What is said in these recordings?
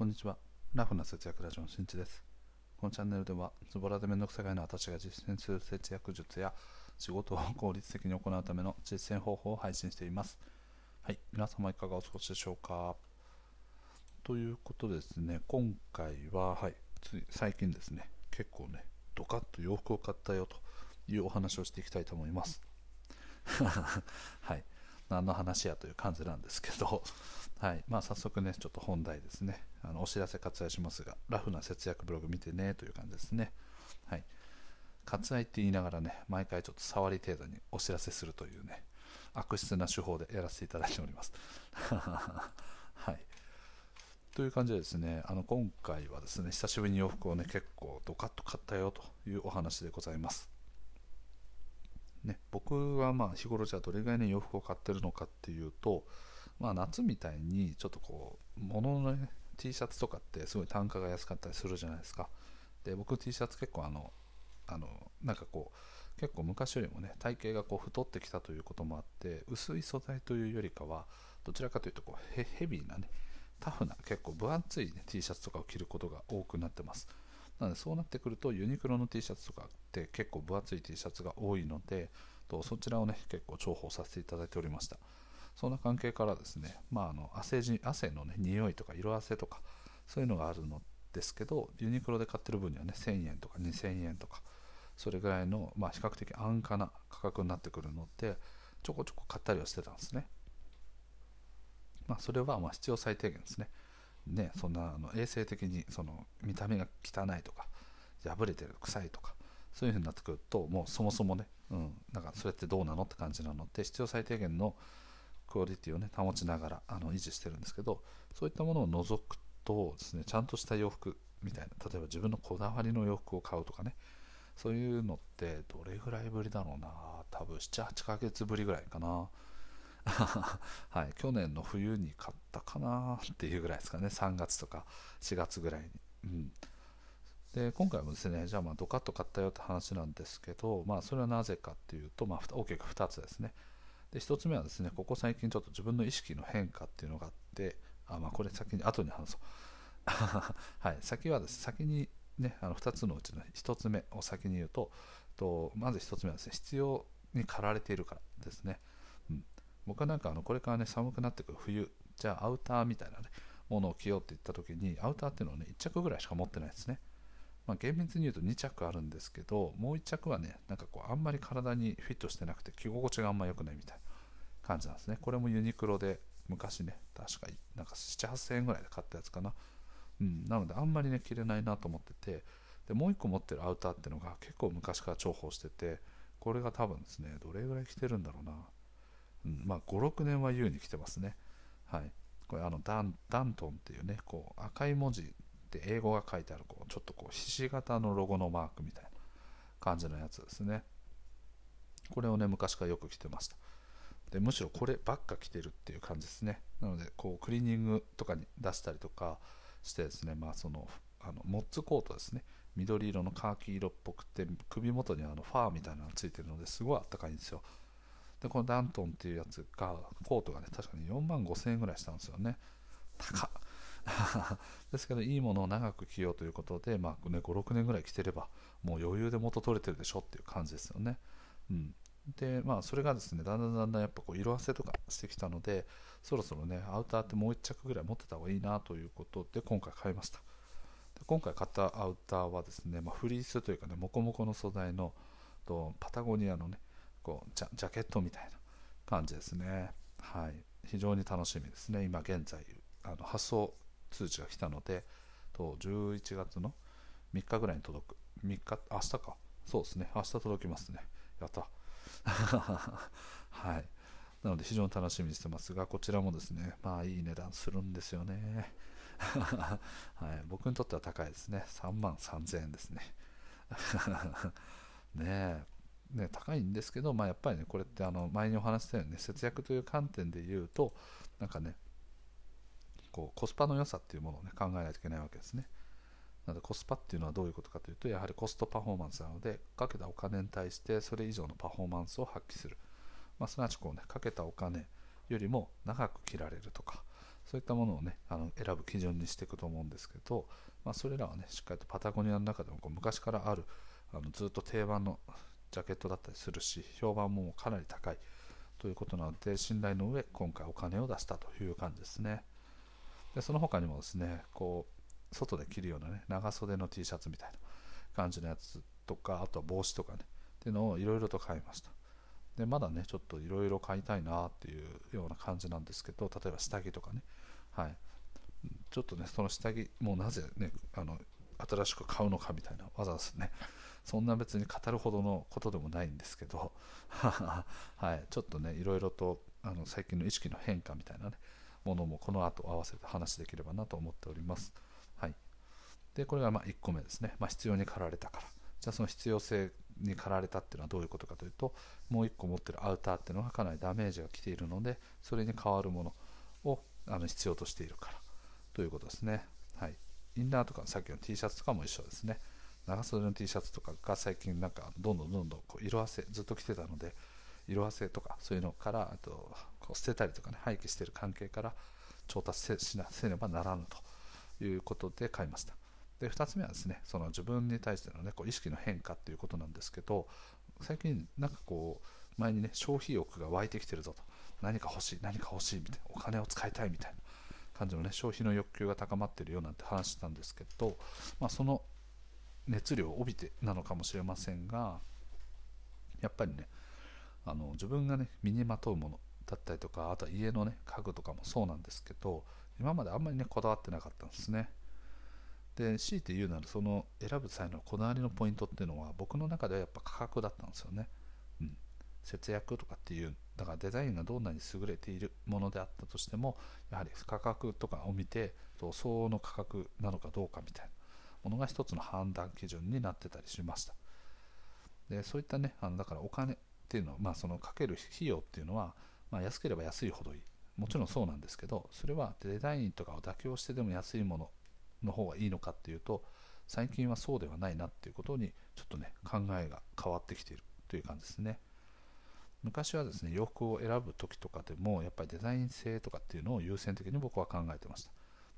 こんにちは。ラフな節約ラジオのしんちです。このチャンネルでは、ズボラでめんどくさがいの私が実践する節約術や仕事を効率的に行うための実践方法を配信しています。はい、皆様いかがお過ごしでしょうか？ということですね、今回は、はい、つい最近ですね、結構ね、ドカッと洋服を買ったよというお話をしていきたいと思います。はい、何の話やという感じなんですけど、はいまあ、早速ね、ちょっと本題ですね、あのお知らせ割愛しますが、ラフな節約ブログ見てねという感じですね。はい、割愛って言いながらね、毎回ちょっと触り程度にお知らせするというね、悪質な手法でやらせていただいております。はい。という感じでですね、あの今回はですね、久しぶりに洋服をね、結構ドカッと買ったよというお話でございます。ね、僕はまあ日頃じゃあどれぐらいね洋服を買ってるのかっていうと、まあ、夏みたいにちょっとこう物の、ね、T シャツとかってすごい単価が安かったりするじゃないですか。で僕 T シャツ結構あのあのなんかこう結構昔よりもね体型がこう太ってきたということもあって薄い素材というよりかはどちらかというとこうヘヘビーなねタフな結構分厚い、ね、T シャツとかを着ることが多くなってます。なのでそうなってくるとユニクロの T シャツとかって結構分厚い T シャツが多いのでとそちらをね結構重宝させていただいておりました。そんな関係からですね、まあ、あの汗じ汗のね匂いとか色あせとかそういうのがあるのですけどユニクロで買ってる分にはね1000円とか2000円とかそれぐらいの、まあ、比較的安価な価格になってくるのでちょこちょこ買ったりはしてたんですね。まあそれはまあ必要最低限ですね。ね、そんなあの衛生的にその見た目が汚いとか破れてる臭いとかそういう風になってくるともうそもそもね、うん、なんかそれってどうなのって感じなので必要最低限のクオリティをね保ちながらあの維持してるんですけどそういったものを除くとですねちゃんとした洋服みたいな例えば自分のこだわりの洋服を買うとかねそういうのってどれぐらいぶりだろうな多分78ヶ月ぶりぐらいかな はい、去年の冬に買ったかなっていうぐらいですかね、3月とか4月ぐらいに。うん、で今回もですね、じゃあまあドカッと買ったよって話なんですけど、まあ、それはなぜかっていうと、まあ、大きく2つですね。で1つ目はですね、ここ最近ちょっと自分の意識の変化っていうのがあって、あまあ、これ先に後に話そう。はい、先はです、先にね、あの2つのうちの1つ目を先に言うと、とまず1つ目はですね、必要に駆られているからですね。うん僕はなんかあのこれからね寒くなってくる冬じゃあアウターみたいな、ね、ものを着ようって言った時にアウターっていうのをね1着ぐらいしか持ってないですね、まあ、厳密に言うと2着あるんですけどもう1着はねなんかこうあんまり体にフィットしてなくて着心地があんま良くないみたいな感じなんですね。これもユニクロで昔ね確かなんか7 8000円ぐらいで買ったやつかな。うんなのであんまりね着れないなと思っててでもう1個持ってるアウターっていうのが結構昔から重宝しててこれが多分ですねどれぐらい着てるんだろうな。うん、まあ56年は優に来てますね。はい。これあのダンダントンっていうねこう赤い文字で英語が書いてあるこうちょっとこうひし形のロゴのマークみたいな感じのやつですね。これをね昔からよく着てました。でむしろこればっか着てるっていう感じですね。なのでこうクリーニングとかに出したりとかしてですね。まあそのあのモッツコートですね。緑色のカーキ色っぽくて首元にあのファーみたいなのがついてるのですごいあったかいんですよ。でこのダントンっていうやつがコートがね確かに4万5000円ぐらいしたんですよね。高っ。ですけどいいものを長く着ようということで、まあね、56年ぐらい着てればもう余裕で元取れてるでしょっていう感じですよね、うん、でまあそれがですねだんだんだんだんやっぱこう色あせとかしてきたのでそろそろねアウターってもう1着ぐらい持ってた方がいいなということで今回買いましたで今回買ったアウターはですね、まあ、フリースというかねモコモコの素材のとパタゴニアのねこうジャジャケットみたいな感じですね。はい、非常に楽しみですね。今現在あの発送通知が来たので、と11月の3日ぐらいに届く。3日、明日か。そうですね。明日届きますね。やった。はい。なので非常に楽しみにしてますが、こちらもですね、まあいい値段するんですよね。はい、僕にとっては高いですね。3万3000円ですね。ねえ。ね、高いんですけど、まあ、やっぱりねこれってあの前にお話したように、ね、節約という観点で言うとなんかねこうコスパの良さっていうものを、ね、考えないといけないわけですね。なのでコスパっていうのはどういうことかというとやはりコストパフォーマンスなのでかけたお金に対してそれ以上のパフォーマンスを発揮する、まあ、すなわちこうねかけたお金よりも長く着られるとかそういったものをねあの選ぶ基準にしていくと思うんですけど、まあ、それらはねしっかりとパタゴニアの中でもこう昔からあるあのずっと定番のジャケットだったりするし評判もかなり高いということなので信頼の上今回お金を出したという感じですね。でその他にもですねこう外で着るようなね長袖の T シャツみたいな感じのやつとかあとは帽子とかねっていうのをいろいろと買いました。でまだねちょっといろいろ買いたいなっていうような感じなんですけど例えば下着とかね。はい。ちょっとねその下着もうなぜねあの新しく買うのかみたいなわざわざねそんな別に語るほどのことでもないんですけど はい、ちょっとねいろいろとあの最近の意識の変化みたいなねものもこの後合わせて話できればなと思っております。はい、でこれがま1個目ですね、まあ、必要に駆られたから。じゃあその必要性に駆られたっていうのはどういうことかというともう1個持ってるアウターっていうのがかなりダメージが来ているのでそれに代わるものをあの必要としているから。ということですね、はい、インナーとかさっきの T シャツとかも一緒ですね。長袖の T シャツとかが最近なんかどんどんどんどんこう色あせずっと着てたので色あせとかそういうのからあとこう捨てたりとかね廃棄している関係から調達しなせねばならぬということで買いました。で2つ目はですねその自分に対しての、ね、こう意識の変化っていうことなんですけど最近なんかこう前にね消費欲が湧いてきてるぞと。何か欲しい何か欲しいみたいなお金を使いたいみたいな感じのね消費の欲求が高まってるよなんて話したんですけど、まあ、その熱量を帯びてなのかもしれませんがやっぱりねあの自分がね身にまとうものだったりとかあとは家のね家具とかもそうなんですけど今まであんまりねこだわってなかったんですね。で強いて言うならその選ぶ際のこだわりのポイントっていうのは僕の中ではやっぱ価格だったんですよね、うん、節約とかっていうだからデザインがどんなに優れているものであったとしてもやはり価格とかを見て相応の価格なのかどうかみたいなものが一つの判断基準になってたりしました。でそういったねあのだからお金っていうのは、まあ、そのかける費用っていうのは、まあ、安ければ安いほどいい。もちろんそうなんですけどそれはデザインとかを妥協してでも安いものの方がいいのかっていうと最近はそうではないなっていうことにちょっとね考えが変わってきているという感じですね。昔はですね洋服を選ぶ時とかでもやっぱりデザイン性とかっていうのを優先的に僕は考えてました。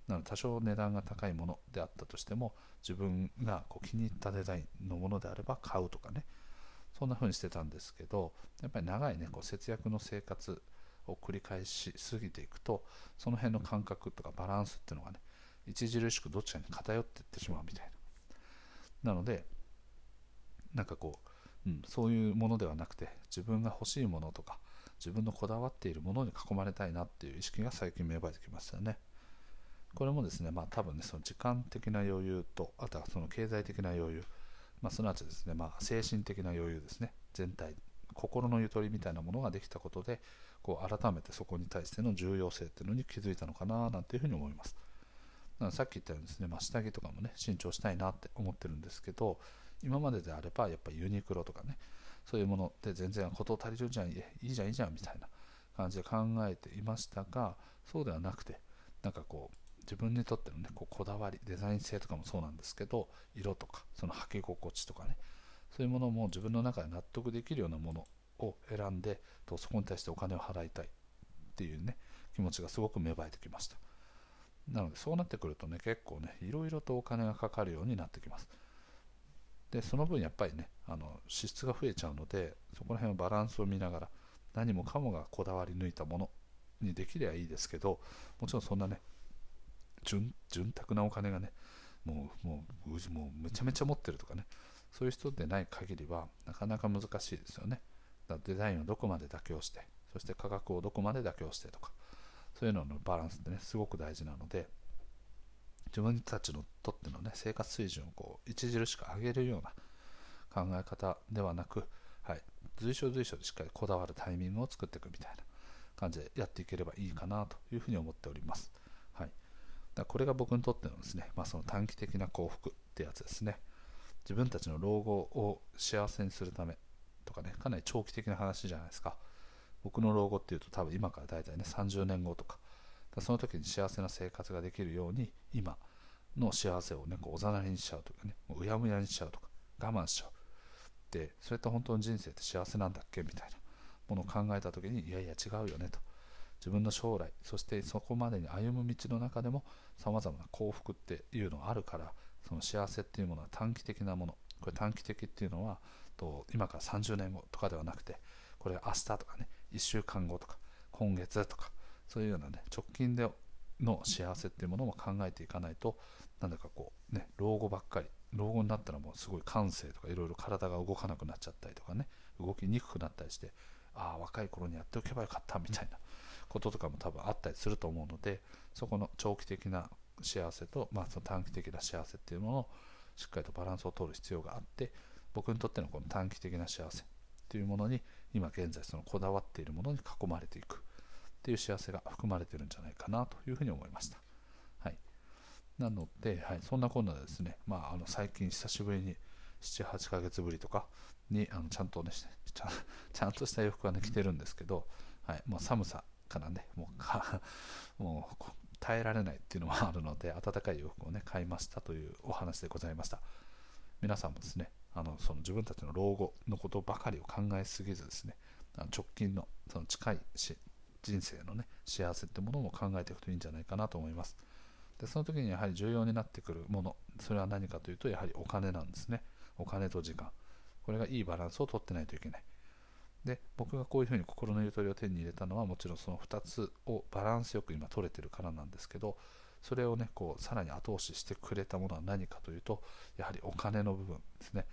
なので多少値段が高いものであったとしても自分がこう気に入ったデザインのものであれば買うとかねそんな風にしてたんですけどやっぱり長いねこう節約の生活を繰り返しすぎていくとその辺の感覚とかバランスっていうのがね著しくどちらに偏っていってしまうみたいな。なのでなんかこう、うん、そういうものではなくて自分が欲しいものとか自分のこだわっているものに囲まれたいなっていう意識が最近芽生えてきましたよね。これもですねまあ多分ねその時間的な余裕とあとはその経済的な余裕まあ、すなわちですね、まあ、精神的な余裕ですね。全体心のゆとりみたいなものができたことでこう改めてそこに対しての重要性っていうのに気づいたのかななんていうふうに思います。さっき言ったようにですね、まあ、下着とかもね新調したいなって思ってるんですけど今までであればやっぱりユニクロとかねそういうものって全然事足りるじゃんいいじゃんいいじゃんみたいな感じで考えていましたがそうではなくてなんかこう自分にとってのねこうこだわりデザイン性とかもそうなんですけど色とかその履き心地とかねそういうものも自分の中で納得できるようなものを選んでとそこに対してお金を払いたいっていうね気持ちがすごく芽生えてきました。なのでそうなってくるとね結構ねいろいろとお金がかかるようになってきます。でその分やっぱりねあの支出が増えちゃうのでそこら辺のバランスを見ながら何もかもがこだわり抜いたものにできればいいですけどもちろんそんなね潤沢なお金がねもうもうもうめちゃめちゃ持ってるとかねそういう人でない限りはなかなか難しいですよねだデザインをどこまで妥協してそして価格をどこまで妥協してとかそういうののバランスってねすごく大事なので自分たちのとってのね生活水準をこう著しく上げるような考え方ではなく、はい、随所随所でしっかりこだわるタイミングを作っていくみたいな感じでやっていければいいかなというふうに思っております。だこれが僕にとってのですね、まあ、その短期的な幸福ってやつですね。自分たちの老後を幸せにするためとかね、かなり長期的な話じゃないですか。僕の老後っていうと多分今から大体ね30年後とか、かその時に幸せな生活ができるように今の幸せをね、こうおざなりにしちゃうとかね、もううやむやにしちゃうとか、我慢しちゃう。で、それって本当の人生って幸せなんだっけ？みたいなものを考えた時に、いやいや違うよねと。自分の将来そしてそこまでに歩む道の中でもさまざまな幸福っていうのがあるからその幸せっていうものは短期的なもの。これ短期的っていうのはと今から30年後とかではなくてこれ明日とかね1週間後とか今月とかそういうようなね直近での幸せっていうものも考えていかないとなんだかこうね老後ばっかり老後になったらもうすごい感性とかいろいろ体が動かなくなっちゃったりとかね動きにくくなったりしてああ若い頃にやっておけばよかったみたいなこととかも多分あったりすると思うのでそこの長期的な幸せと、まあ、その短期的な幸せっていうものをしっかりとバランスを取る必要があって僕にとってのこの短期的な幸せっていうものに今現在そのこだわっているものに囲まれていくっていう幸せが含まれてるんじゃないかなというふうに思いました。はい、なので、はい、そんなこんなですね、まあ、あの最近久しぶりに7、8ヶ月ぶりとかにあのちゃんとねちゃ、んとした洋服はね着てるんですけど、はい、もう寒さからね、もう もう耐えられないっていうのもあるので、暖かい洋服をね、買いましたというお話でございました。皆さんもですね、あのその自分たちの老後のことばかりを考えすぎずですね、あの直近のその近いし人生のね、幸せってものも考えていくといいんじゃないかなと思います。でその時にやはり重要になってくるもの、それは何かというと、やはりお金なんですね。お金と時間。これがいいバランスをとってないといけない。で僕がこういうふうに心のゆとりを手に入れたのはもちろんその2つをバランスよく今取れてるからなんですけどそれをねこうさらに後押ししてくれたものは何かというとやはりお金の部分ですね。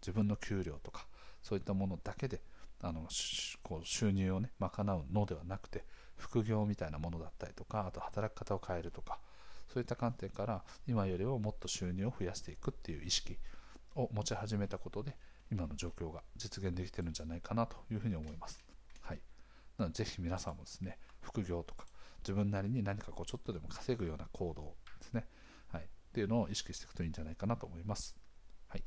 自分の給料とかそういったものだけであのこう収入をね賄うのではなくて副業みたいなものだったりとかあと働き方を変えるとかそういった観点から今よりももっと収入を増やしていくっていう意識を持ち始めたことで今の状況が実現できてるんじゃないかなというふうに思います。はい、なのでぜひ皆さんもですね副業とか自分なりに何かこうちょっとでも稼ぐような行動ですね、はい、っていうのを意識していくといいんじゃないかなと思います。はい、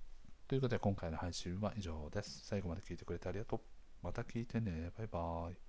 ということで今回の配信は以上です。最後まで聞いてくれてありがとう。また聞いてね。バイバーイ。